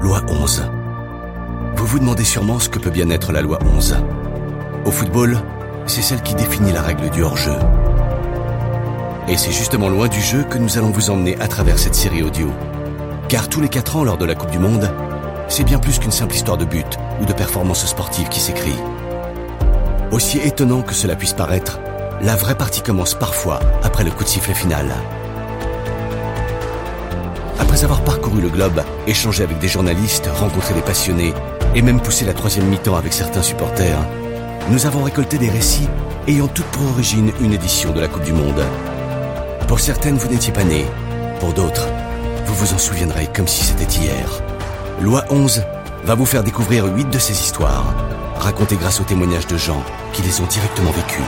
Loi 11. Vous vous demandez sûrement ce que peut bien être la loi 11. Au football, c'est celle qui définit la règle du hors-jeu. Et c'est justement loin du jeu que nous allons vous emmener à travers cette série audio. Car tous les 4 ans lors de la Coupe du Monde, c'est bien plus qu'une simple histoire de but ou de performance sportive qui s'écrit. Aussi étonnant que cela puisse paraître, la vraie partie commence parfois après le coup de sifflet final. Après avoir parcouru le globe, échangé avec des journalistes, rencontré des passionnés et même poussé la troisième mi-temps avec certains supporters, nous avons récolté des récits ayant toutes pour origine une édition de la Coupe du Monde. Pour certaines, vous n'étiez pas nés. Pour d'autres, vous vous en souviendrez comme si c'était hier. Loi 11 va vous faire découvrir huit de ces histoires, racontées grâce aux témoignages de gens qui les ont directement vécus.